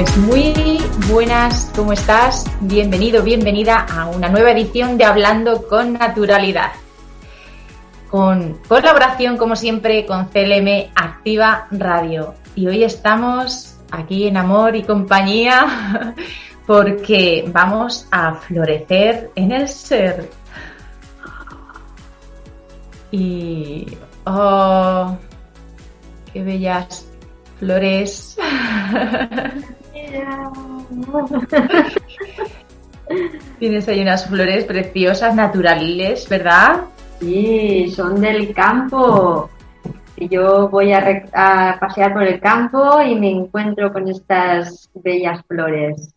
Pues muy buenas, ¿cómo estás? Bienvenido, bienvenida a una nueva edición de Hablando con Naturalidad. Con colaboración, como siempre, con CLM Activa Radio. Y hoy estamos aquí en amor y compañía porque vamos a florecer en el ser. Y... ¡Oh! ¡Qué bellas flores! Tienes ahí unas flores preciosas, naturales, ¿verdad? Sí, son del campo. Yo voy a, pasear por el campo y me encuentro con estas bellas flores.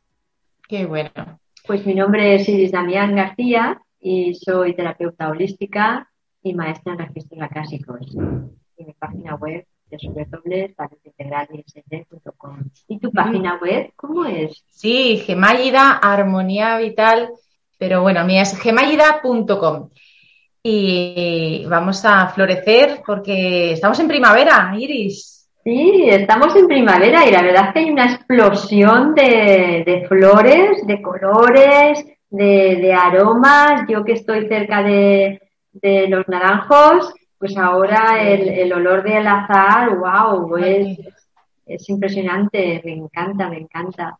Qué bueno. Pues mi nombre es Iris Damián García y soy terapeuta holística y maestra en registros acásicos. Y mi página web www.integralmsd.com. ¿Y tu página web cómo es? Sí, Gemállida Armonía Vital, pero bueno, mía es gemállida.com. Y vamos a florecer porque estamos en primavera, Iris. Sí, estamos en primavera y la verdad es que hay una explosión de, flores, de colores, de, aromas. Yo que estoy cerca de, de los naranjos, pues ahora el, olor del azar, wow, es, es impresionante, me encanta, me encanta.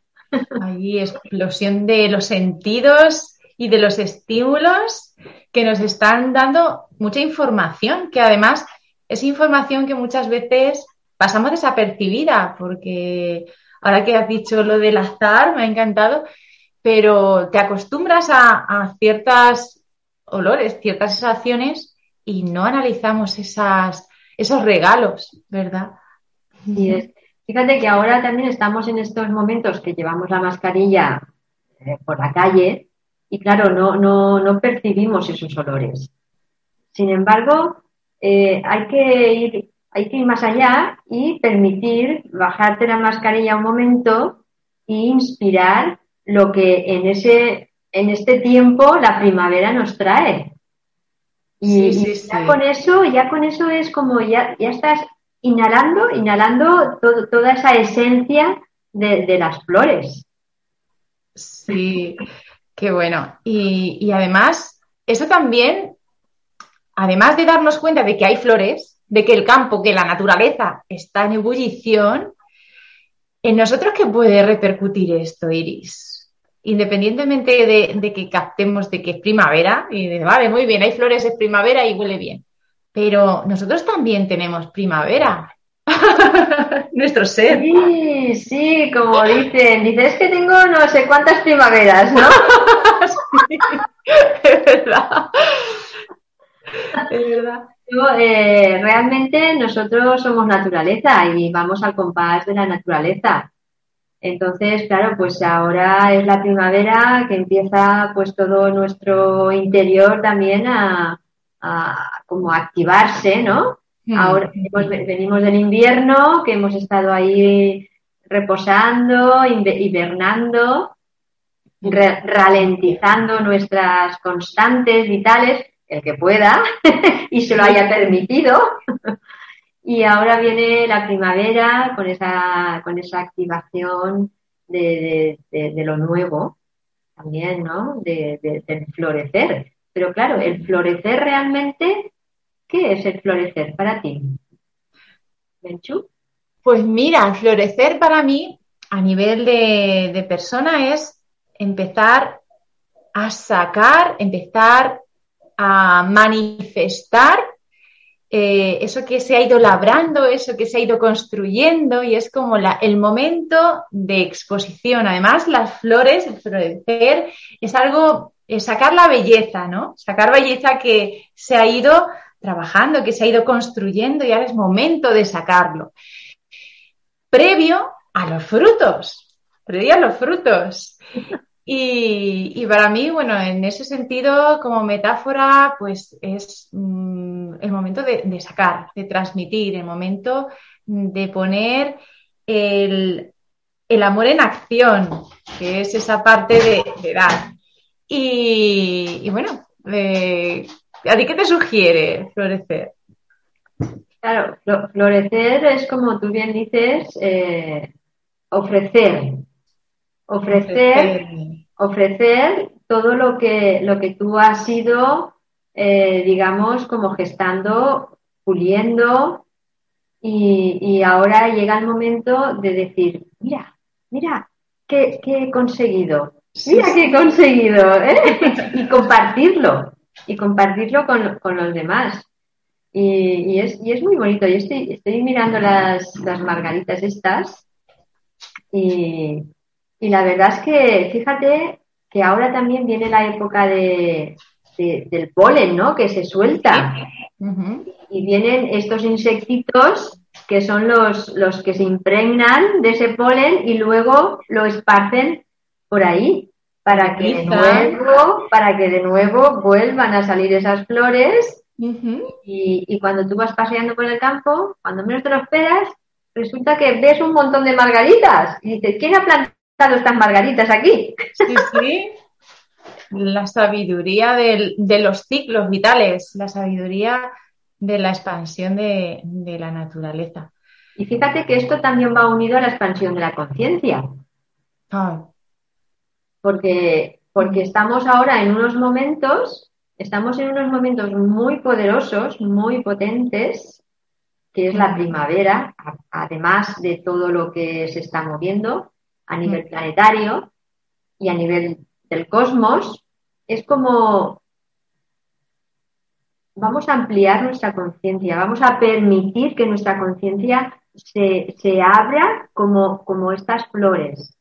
Ahí, explosión de los sentidos y de los estímulos que nos están dando mucha información, que además es información que muchas veces pasamos desapercibida, porque ahora que has dicho lo del azar, me ha encantado, pero te acostumbras a, a ciertas olores, ciertas sensaciones y no analizamos esas, esos regalos, ¿verdad? Fíjate que ahora también estamos en estos momentos que llevamos la mascarilla eh, por la calle y claro, no, no, no, percibimos esos olores. Sin embargo, eh, hay, que ir, hay que ir más allá y permitir bajarte la mascarilla un momento e inspirar lo que en, ese, en este tiempo la primavera nos trae. Y, ya con eso, ya con eso es como ya, ya estás inhalando, inhalando toda esa esencia de, las flores. Sí, qué bueno. Y, y además, eso también, además de darnos cuenta de que hay flores, de que el campo, que la naturaleza está en ebullición, ¿en nosotros qué puede repercutir esto, Iris? Independientemente de, que captemos de que es primavera, y de, vale, muy bien, hay flores, es primavera y huele bien. Pero nosotros también tenemos primavera. Nuestro ser. Sí, sí, como dicen, dices que tengo no sé cuántas primaveras, ¿no? sí, es verdad. Es verdad. Eh, realmente nosotros somos naturaleza y vamos al compás de la naturaleza. Entonces, claro, pues ahora es la primavera que empieza pues todo nuestro interior también a, como activarse, ¿no? Mm. Ahora venimos del invierno, que hemos estado ahí reposando, hibernando, ralentizando nuestras constantes vitales, el que pueda y se lo haya permitido. Y ahora viene la primavera con esa, con esa activación de, lo nuevo también, ¿no? De, del florecer. Pero claro, el florecer realmente, ¿qué es el florecer para ti? ¿Menchu? Pues mira, florecer para mí a nivel de, de persona es empezar a sacar, empezar a manifestar eh, eso que se ha ido labrando, eso que se ha ido construyendo y es como el momento de exposición. Además, las flores, el florecer, es algo, es sacar la belleza, ¿no? Sacar belleza que se ha ido trabajando, que se ha ido construyendo y ahora es momento de sacarlo. Previo a los frutos, previo a los frutos. Y, para mí, bueno, en ese sentido, como metáfora, pues es mm, el momento de, sacar, de transmitir, el momento de poner el, amor en acción, que es esa parte de, dar. Y, bueno, eh, ¿a ti qué te sugiere florecer? Claro, florecer es como tú bien dices, eh, ofrecer, ofrecer, ofrecer todo lo que, lo que tú has ido, eh, digamos, como gestando, puliendo, y, ahora llega el momento de decir, mira, mira, ¿qué, he conseguido? Mira qué he conseguido, ¿eh? y compartirlo, y compartirlo con, los demás. Y, es, y, es, muy bonito. Yo estoy, estoy mirando las, las margaritas estas y, y la verdad es que, fíjate que ahora también viene la época de, del polen, ¿no? Que se suelta. Y vienen estos insectitos que son los, los que se impregnan de ese polen y luego lo esparcen por ahí para que de nuevo, para que de nuevo vuelvan a salir esas flores y, y, cuando tú vas paseando por el campo, cuando menos te lo esperas, resulta que ves un montón de margaritas y dices, ¿quién ha plantado estas margaritas aquí. Sí, sí. La sabiduría de los ciclos vitales, la sabiduría de la expansión de, la naturaleza. Y fíjate que esto también va unido a la expansión de la conciencia. Ah. Porque, porque estamos ahora en unos momentos, estamos en unos momentos muy poderosos, muy potentes, que es la primavera, además de todo lo que se está moviendo, a nivel planetario y a nivel del cosmos, es como vamos a ampliar nuestra conciencia, vamos a permitir que nuestra conciencia se, abra como, como estas flores.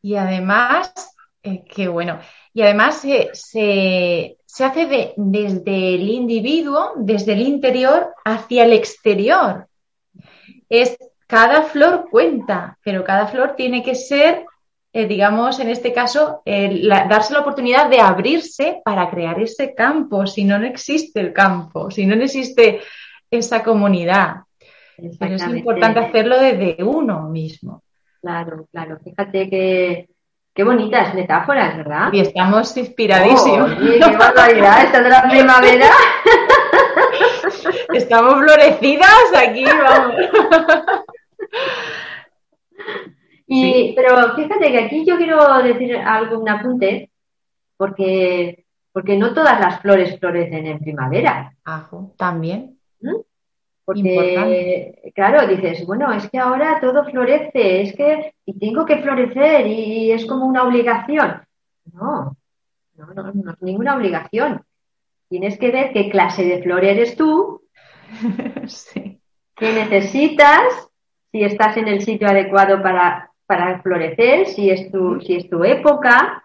Y además, eh, qué bueno, y además se, se, hace desde el individuo, desde el interior hacia el exterior. Es cada flor cuenta, pero cada flor tiene que ser, eh, digamos, en este caso, darse la oportunidad de abrirse para crear ese campo, si no, no existe el campo, si no, no existe esa comunidad. Pero es importante hacerlo desde uno mismo. Claro, claro. Fíjate que, Qué bonitas metáforas, ¿verdad? Y estamos inspiradísimos. Oh, ¡Qué barbaridad! Esta de la primavera. Estamos florecidas aquí, vamos. Y, Pero fíjate que aquí yo quiero decir algo, un apunte, porque, porque no todas las flores florecen en primavera. Ajo, también. ¿Mm? Porque, claro, dices, bueno, es que ahora todo florece, es que y tengo que florecer y, es como una obligación. No, no, no, no es ninguna obligación. Tienes que ver qué clase de flor eres tú, sí. qué necesitas si estás en el sitio adecuado para, florecer, si es tu, si es tu época.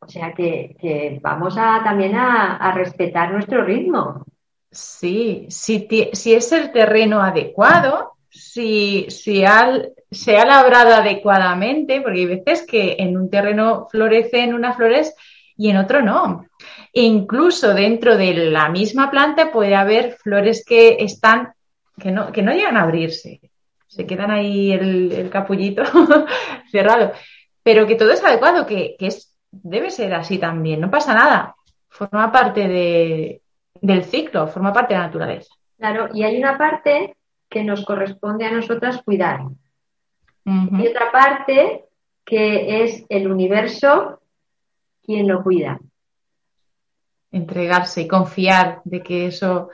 O sea que, vamos a, también a, respetar nuestro ritmo. Sí, si, si, es el terreno adecuado, si, si se ha labrado adecuadamente, porque hay veces que en un terreno florecen unas flores y en otro no. E incluso dentro de la misma planta puede haber flores que están, que no, que no llegan a abrirse se quedan ahí el, capullito cerrado. Pero que todo es adecuado, que, es, debe ser así también, no pasa nada. Forma parte de, del ciclo, forma parte de la naturaleza. Claro, y hay una parte que nos corresponde a nosotras cuidar. Y otra parte que es el universo quien lo cuida. Entregarse y confiar de que eso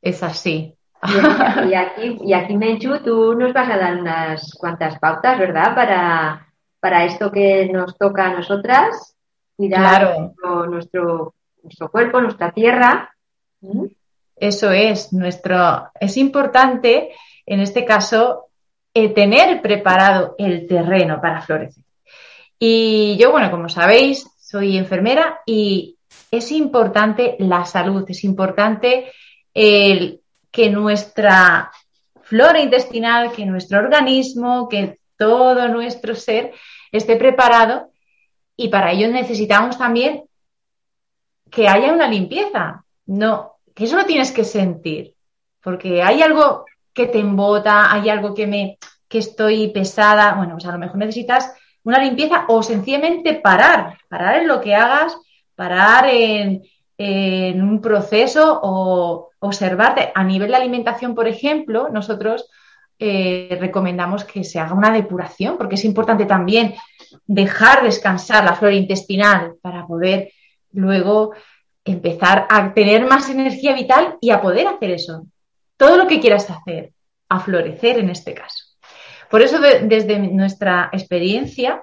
es así. Y, aquí, y aquí, Menchu, tú nos vas a dar unas cuantas pautas, ¿verdad? Para, para esto que nos toca a nosotras, cuidar nuestro, nuestro cuerpo, nuestra tierra. Eso es, nuestro, es importante, en este caso, eh, tener preparado el terreno para florecer. Y yo, bueno, como sabéis, soy enfermera y es importante la salud, es importante el, que nuestra flora intestinal, que nuestro organismo, que todo nuestro ser esté preparado y para ello necesitamos también que haya una limpieza. No, que eso lo tienes que sentir, porque hay algo que te embota, hay algo que me que estoy pesada, bueno, pues a lo mejor necesitas una limpieza o sencillamente parar, parar en lo que hagas, parar en, en un proceso o observarte. A nivel de alimentación, por ejemplo, nosotros eh, recomendamos que se haga una depuración, porque es importante también dejar descansar la flora intestinal para poder luego empezar a tener más energía vital y a poder hacer eso. Todo lo que quieras hacer, a florecer en este caso. Por eso, desde nuestra experiencia,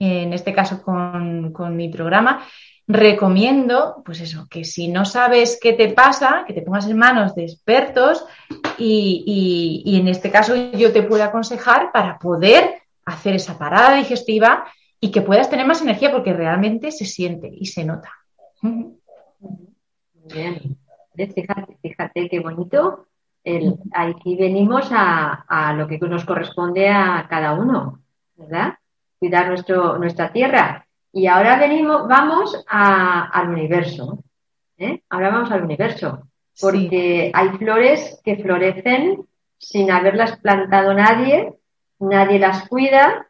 en este caso con, con mi programa, recomiendo, pues eso, que si no sabes qué te pasa, que te pongas en manos de expertos y, en este caso yo te puedo aconsejar para poder hacer esa parada digestiva y que puedas tener más energía porque realmente se siente y se nota. Bien, fíjate, fíjate qué bonito. El, aquí venimos a, a, lo que nos corresponde a cada uno, ¿verdad? Cuidar nuestro, nuestra tierra. Y ahora venimos, vamos al universo. ¿eh? Ahora vamos al universo. Porque hay flores que florecen sin haberlas plantado nadie, nadie las cuida,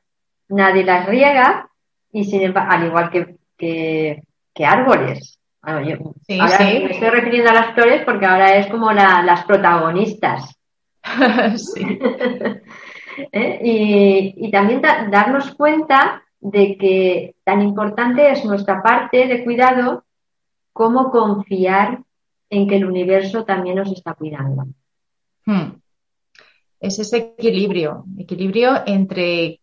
nadie las riega, y sin al igual que, que, árboles. ahora me estoy refiriendo a las flores porque ahora es como las protagonistas. ¿Eh? y, y, también darnos cuenta de que tan importante es nuestra parte de cuidado como confiar en que el universo también nos está cuidando. Hmm. Es ese equilibrio, equilibrio entre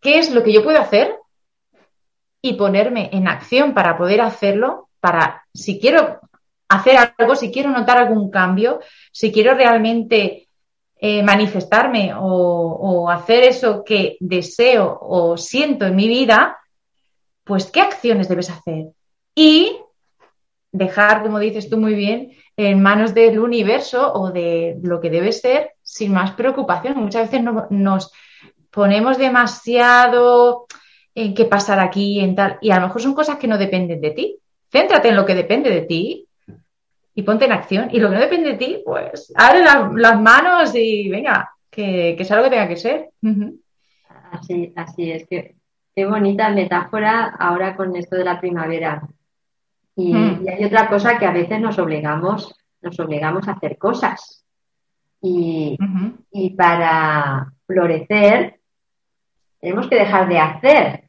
qué es lo que yo puedo hacer y ponerme en acción para poder hacerlo, para si quiero hacer algo, si quiero notar algún cambio, si quiero realmente eh, manifestarme o, hacer eso que deseo o siento en mi vida, pues ¿qué acciones debes hacer? Y dejar, como dices tú muy bien, en manos del universo o de lo que debe ser sin más preocupación. Muchas veces nos ponemos demasiado en qué pasar aquí, en tal, y a lo mejor son cosas que no dependen de ti. Céntrate en lo que depende de ti y ponte en acción. Y lo que no depende de ti, pues abre las manos y venga, que, que sea lo que tenga que ser. Así, así es que qué bonita metáfora ahora con esto de la primavera. Y, mm. hay otra cosa que a veces nos obligamos, nos obligamos a hacer cosas. Y, y para florecer tenemos que dejar de hacer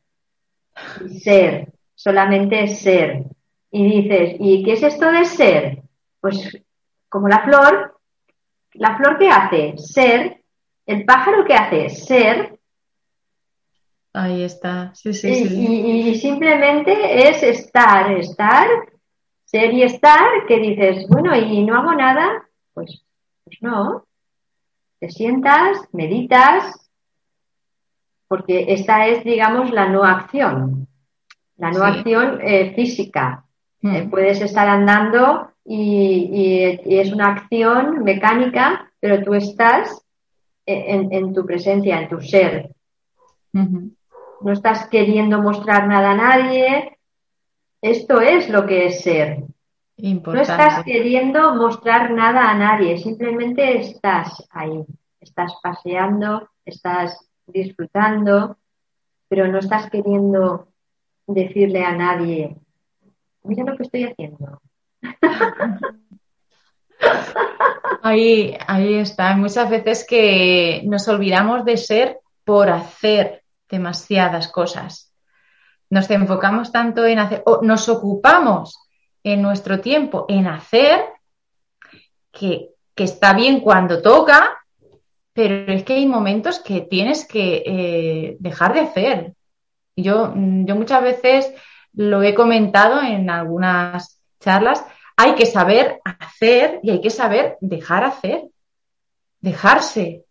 y ser, solamente ser. Y dices, ¿y qué es esto de ser? Pues como la flor, la flor que hace ser, el pájaro que hace ser. Ahí está, sí, sí, y, sí. Y, simplemente es estar, estar, ser y estar, que dices, bueno, y no hago nada, pues, pues no. Te sientas, meditas, porque esta es, digamos, la no acción, la no acción eh, física. Hmm. Eh, puedes estar andando y, es una acción mecánica, pero tú estás en, tu presencia, en tu ser. No estás queriendo mostrar nada a nadie. Esto es lo que es ser. No estás queriendo mostrar nada a nadie, simplemente estás ahí. Estás paseando, estás disfrutando, pero no estás queriendo decirle a nadie, mira lo que estoy haciendo, Ahí, ahí está. Muchas veces que nos olvidamos de ser por hacer demasiadas cosas. Nos enfocamos tanto en hacer, o nos ocupamos en nuestro tiempo en hacer, que, está bien cuando toca, pero es que hay momentos que tienes que eh, dejar de hacer. Yo, yo muchas veces lo he comentado en algunas charlas, hay que saber hacer y hay que saber dejar hacer, dejarse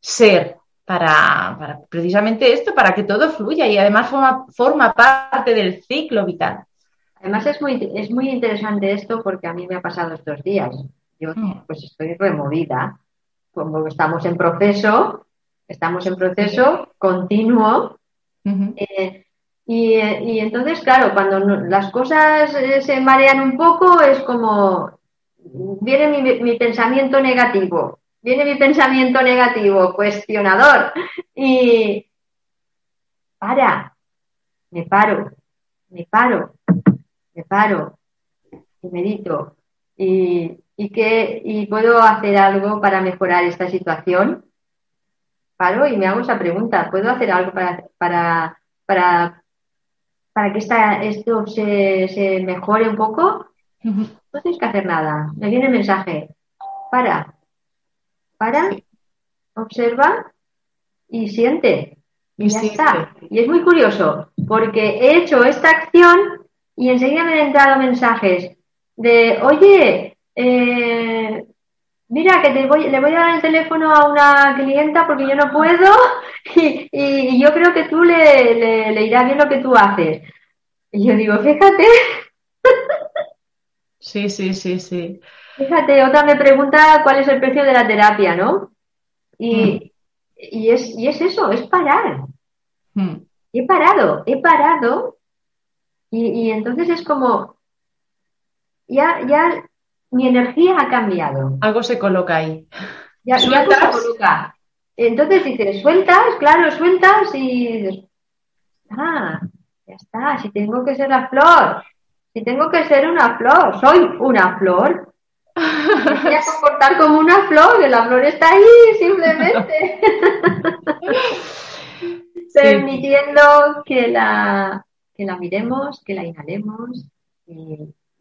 ser para, precisamente esto, para que todo fluya y además forma, forma parte del ciclo vital. Además es muy, es muy interesante esto porque a mí me ha pasado estos días. Yo mm. pues estoy removida, como estamos en proceso, estamos en proceso continuo. Eh, y, entonces, claro, cuando las cosas eh, se marean un poco, es como viene mi, mi pensamiento negativo, viene mi pensamiento negativo, cuestionador, y para, me paro, me paro, me paro, y medito, y, y, que, y puedo hacer algo para mejorar esta situación. Paro y me hago esa pregunta, ¿puedo hacer algo para, para, para, para que esta, esto se, se mejore un poco? No tienes que hacer nada. Me viene el mensaje. Para, para, observa y siente. Y, ya está. Y es muy curioso, porque he hecho esta acción y enseguida me han entrado mensajes de, oye, eh, mira, que te voy, le voy a dar el teléfono a una clienta porque yo no puedo y, yo creo que tú le, le, le irá bien lo que tú haces. Y yo digo, fíjate. Sí, sí, sí, sí. Fíjate, otra me pregunta cuál es el precio de la terapia, ¿no? Y, mm. es, es eso, es parar. Mm. He parado, he parado. Y, entonces es como, ya, ya mi energía ha cambiado. Algo se coloca ahí. Ya, ya se coloca. Entonces dices, sueltas, claro, sueltas y dices, ah, ya está, si tengo que ser la flor, si tengo que ser una flor, soy una flor, voy a comportar como una flor, que la flor está ahí simplemente. Permitiendo que la, que la miremos, que la inhalemos y,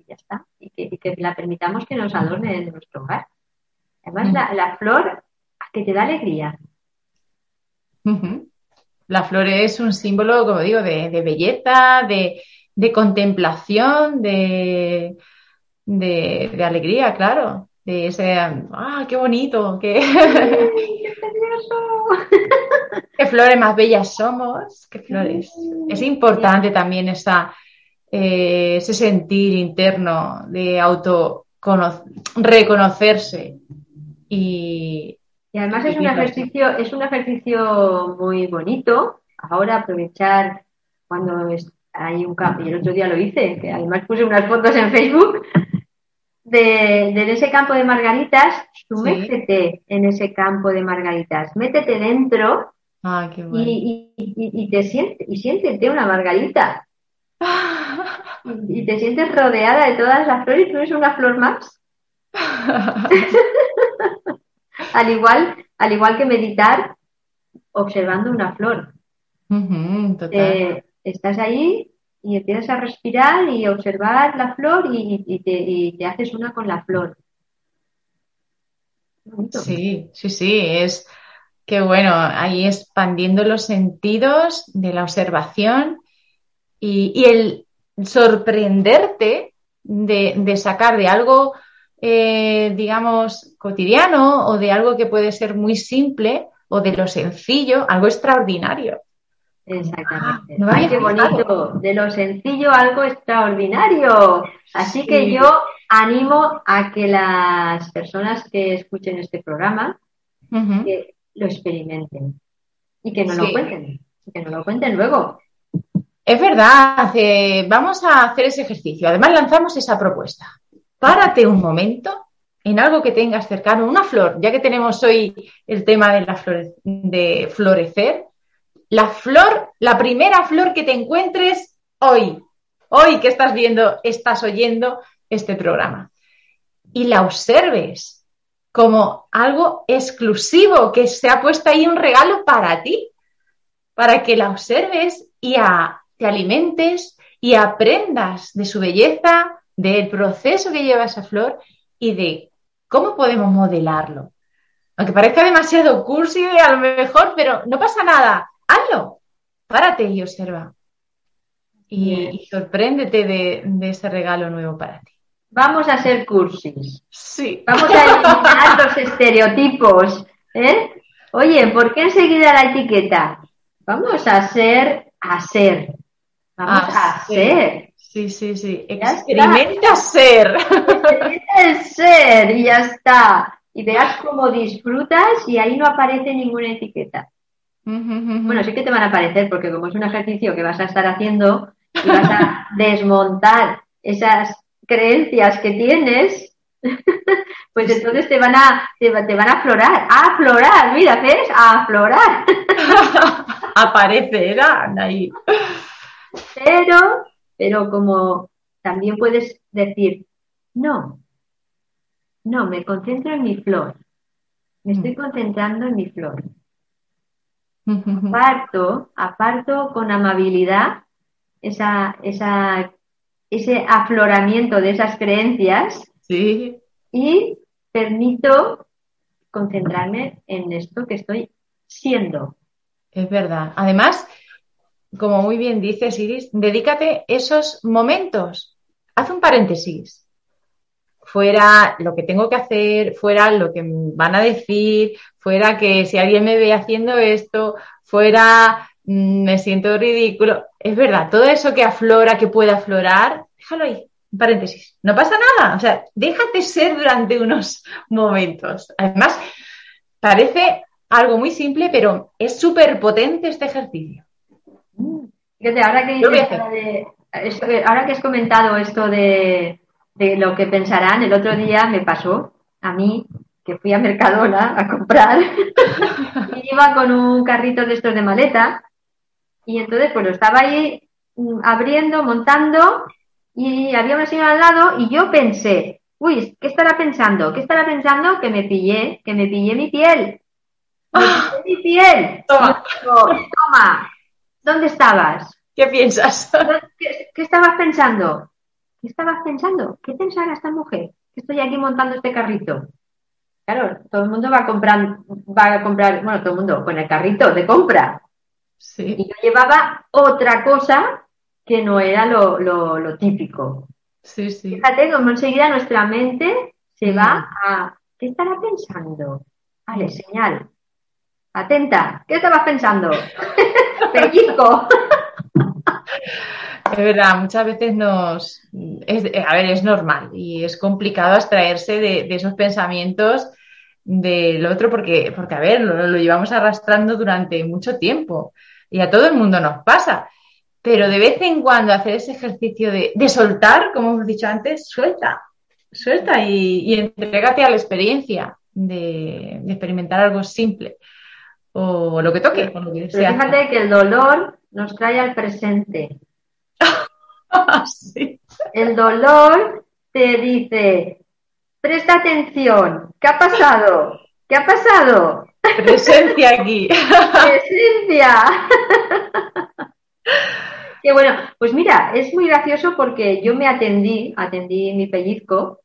ya está. Y que, la permitamos que nos adorne en nuestro hogar. Además, la, la, flor que te da alegría. La flor es un símbolo, como digo, de, de belleza, de, de contemplación, de, de, alegría, claro. De ese, ¡ah, qué bonito! ¡Qué, ¡Qué qué flores más bellas somos! ¡Qué flores! Es importante también esa, eh, ese sentir interno de auto reconocerse y, y además es un ejercicio es un ejercicio muy bonito. Ahora aprovechar cuando hay un campo y el otro día lo hice que además puse unas fotos en Facebook de, ese campo de margaritas, tú métete en ese campo de margaritas, métete dentro ah, y, te siente, y siéntete una margarita. y, te sientes rodeada de todas las flores, tú eres una flor más. al igual, al igual que meditar observando una flor. Eh, estás ahí y empiezas a respirar y observar la flor y, te, haces una con la flor. Sí, sí, sí, es que bueno, ahí expandiendo los sentidos de la observación y, el sorprenderte de, sacar de algo, eh, digamos, cotidiano o de algo que puede ser muy simple o de lo sencillo, algo extraordinario. Exactamente. Ah, qué bonito. De lo sencillo, algo extraordinario. Así que yo animo a que las personas que escuchen este programa que lo experimenten y que no lo cuenten, que no lo cuenten luego. Es verdad, eh, vamos a hacer ese ejercicio. Además, lanzamos esa propuesta. Párate un momento en algo que tengas cercano, una flor, ya que tenemos hoy el tema de, la de florecer, la flor, la primera flor que te encuentres hoy, hoy que estás viendo, estás oyendo este programa. Y la observes como algo exclusivo, que se ha puesto ahí un regalo para ti, para que la observes y te alimentes y aprendas de su belleza, del proceso que lleva esa flor y de cómo podemos modelarlo. Aunque parezca demasiado cursi a lo mejor, pero no pasa nada hazlo. Párate y observa. y, sorpréndete de, ese regalo nuevo para ti. Vamos a ser cursis. Sí. Vamos a eliminar los estereotipos. ¿eh? Oye, ¿por qué enseguida la etiqueta? Vamos a ser a ser. Vamos a, ser. Sí, sí, sí. Experimenta ser. Experimenta el ser y ya está. Y veas cómo disfrutas y ahí no aparece ninguna etiqueta. Bueno, sí que te van a aparecer porque como es un ejercicio que vas a estar haciendo y vas a desmontar esas creencias que tienes, pues entonces te van a, te, van a aflorar, a aflorar, mira, ¿ves? A aflorar. Aparecerán ahí. Pero, pero como también puedes decir, no, no, me concentro en mi flor. Me estoy mm. concentrando en mi flor. Aparto, aparto con amabilidad esa, esa, ese afloramiento de esas creencias sí. y permito concentrarme en esto que estoy siendo. Es verdad. Además, como muy bien dices, Iris, dedícate esos momentos. Haz un paréntesis. Fuera lo que tengo que hacer, fuera lo que van a decir, fuera que si alguien me ve haciendo esto, fuera mm, me siento ridículo. Es verdad, todo eso que aflora, que puede aflorar, déjalo ahí, un paréntesis. No pasa nada, o sea, déjate ser durante unos momentos. Además, parece algo muy simple, pero es súper potente este ejercicio. Fíjate, ahora que, ahora que has comentado esto de, lo que pensarán, el otro día me pasó a mí que fui a Mercadona a comprar y iba con un carrito de estos de maleta y entonces pues lo estaba ahí mm, abriendo, montando y había una señora al lado y yo pensé, uy, ¿qué estará pensando? ¿Qué estará pensando? Que me pillé, que me pillé mi piel. Me pillé mi piel. Toma. Toma. ¿Dónde estabas? ¿Qué piensas? ¿Qué, estabas pensando? ¿Qué estabas pensando? ¿Qué pensará esta mujer? Que estoy aquí montando este carrito. Claro, todo el mundo va a comprar, va a comprar, bueno, todo el mundo con el carrito de compra. Sí. Y yo llevaba otra cosa que no era lo, típico. Sí, sí. Fíjate cómo enseguida nuestra mente se va mm. a. ¿Qué estará pensando? Vale, señal. Atenta, ¿qué estabas pensando? Pellizco. Es verdad, muchas veces nos. a ver, es normal y es complicado abstraerse de, esos pensamientos del otro porque, porque a ver, lo, llevamos arrastrando durante mucho tiempo y a todo el mundo nos pasa. Pero de vez en cuando hacer ese ejercicio de, soltar, como hemos dicho antes, suelta, suelta y, y entrégate a la experiencia de experimentar algo simple o lo que toque. fíjate que el dolor nos trae al presente. El dolor te dice, presta atención, ¿qué ha pasado? ¿Qué ha pasado? Presencia aquí. Presencia. Qué bueno, pues mira, es muy gracioso porque yo me atendí, atendí mi pellizco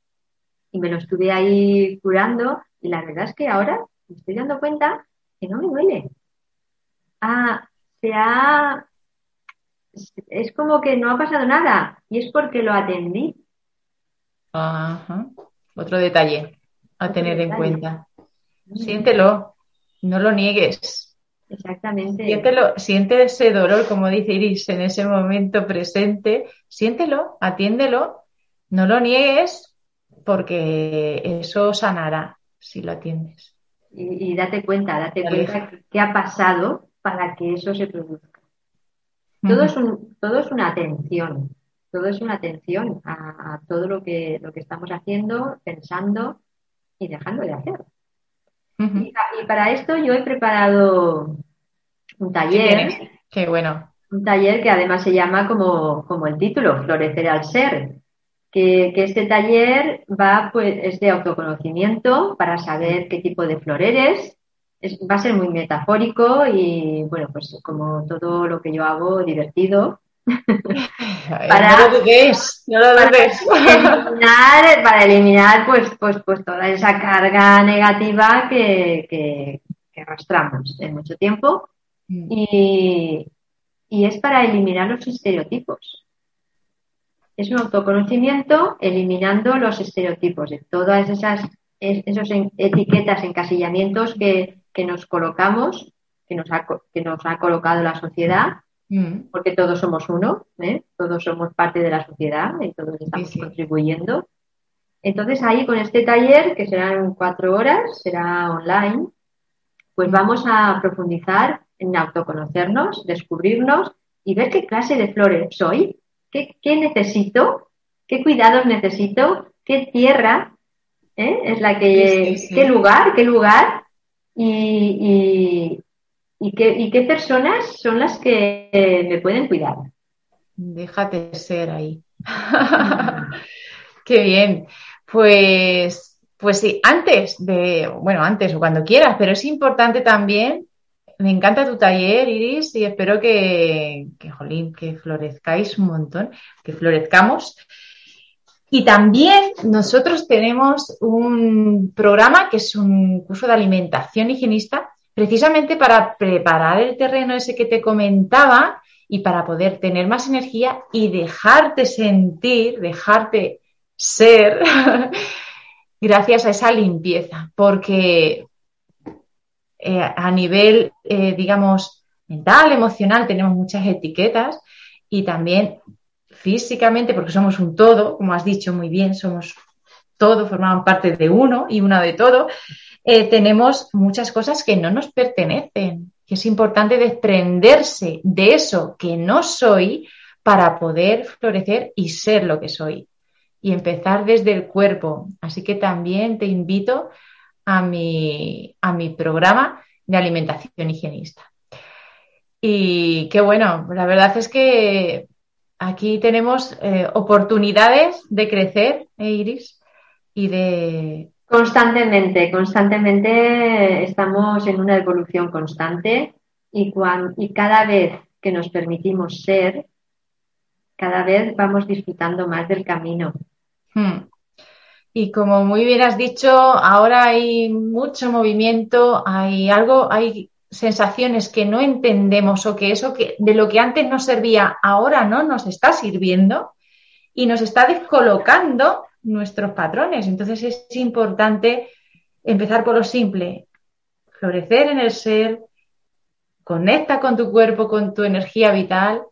y me lo estuve ahí curando y la verdad es que ahora me estoy dando cuenta que no me duele. Ah, se ha... Es como que no ha pasado nada y es porque lo atendí. Ajá. Otro detalle a tener en cuenta. Mm. Siéntelo, no lo niegues. Exactamente. Siéntelo, siente ese dolor, como dice Iris, en ese momento presente. Siéntelo, atiéndelo, no lo niegues porque eso sanará si lo atiendes y, date cuenta, date cuenta qué ha pasado para que eso se produzca. Todo, es, un, todo es una atención, todo es una atención a, todo lo que, lo que estamos haciendo, pensando y dejando de hacer. y, para esto yo he preparado un taller. Qué bueno. Un taller que además se llama como, como el título, Florecer al Ser que, este taller va, pues, es de autoconocimiento para saber qué tipo de flor eres. va a ser muy metafórico y, bueno, pues como todo lo que yo hago, divertido. para, no lo dudes, no lo. Para eliminar, para eliminar pues, pues, pues toda esa carga negativa que, que, arrastramos en mucho tiempo. Mm. Y, y es para eliminar los estereotipos. Es un autoconocimiento eliminando los estereotipos de todas esas esos etiquetas, encasillamientos que, que nos colocamos, que nos, ha, que nos ha colocado la sociedad, mm. porque todos somos uno, ¿eh? todos somos parte de la sociedad y todos estamos contribuyendo. Entonces ahí con este taller, que serán cuatro horas, será online, pues vamos a profundizar en autoconocernos, descubrirnos y ver qué clase de flores soy, qué, necesito, qué cuidados necesito, qué tierra ¿eh? es la que, qué lugar, qué lugar y, y, qué, y qué personas son las que me pueden cuidar. Déjate ser ahí. qué bien. Pues, pues sí, antes de, bueno, antes o cuando quieras, pero es importante también me encanta tu taller, Iris, y espero que, jolín, que florezcáis un montón, que florezcamos. Y también nosotros tenemos un programa que es un curso de alimentación higienista, precisamente para preparar el terreno ese que te comentaba y para poder tener más energía y dejarte sentir, dejarte ser gracias a esa limpieza, porque eh, a nivel, eh, digamos, mental, emocional, tenemos muchas etiquetas y también físicamente, porque somos un todo, como has dicho muy bien, somos todo, formamos parte de uno y una de todo, eh, tenemos muchas cosas que no nos pertenecen, que es importante desprenderse de eso que no soy para poder florecer y ser lo que soy y empezar desde el cuerpo. Así que también te invito a mi, a mi programa de alimentación higienista. Y qué bueno, la verdad es que aquí tenemos eh, oportunidades de crecer, ¿eh, Iris, y de... Constantemente, constantemente estamos en una evolución constante y, y cada vez que nos permitimos ser, cada vez vamos disfrutando más del camino. Hmm. Y como muy bien has dicho, ahora hay mucho movimiento, hay algo, hay sensaciones que no entendemos o que eso que de lo que antes nos servía ahora no nos está sirviendo y nos está descolocando nuestros patrones. Entonces es importante empezar por lo simple, florecer en el ser, conecta con tu cuerpo, con tu energía vital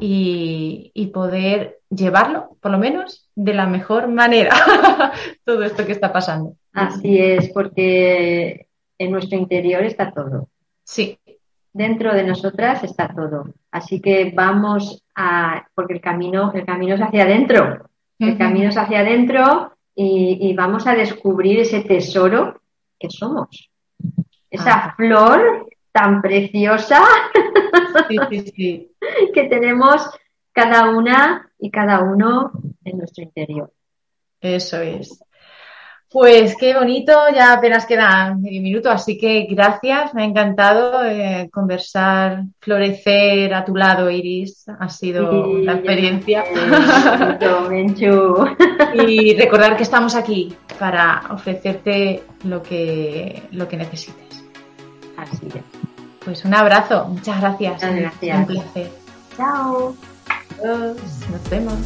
y, y poder llevarlo, por lo menos, de la mejor manera, todo esto que está pasando. Así es, porque en nuestro interior está todo. Sí. Dentro de nosotras está todo. Así que vamos a, porque el camino, el camino es hacia adentro. El camino es hacia adentro y, vamos a descubrir ese tesoro que somos. Esa ah. flor tan preciosa que tenemos cada una y cada uno en nuestro interior. Eso es. Pues qué bonito, ya apenas queda medio minuto, así que gracias, me ha encantado eh, conversar, florecer a tu lado, Iris, ha sido una experiencia. y recordar que estamos aquí para ofrecerte lo que, lo que necesites. Así es. Pues un abrazo, muchas gracias. Muchas gracias. Un placer. Chao. Nos vemos.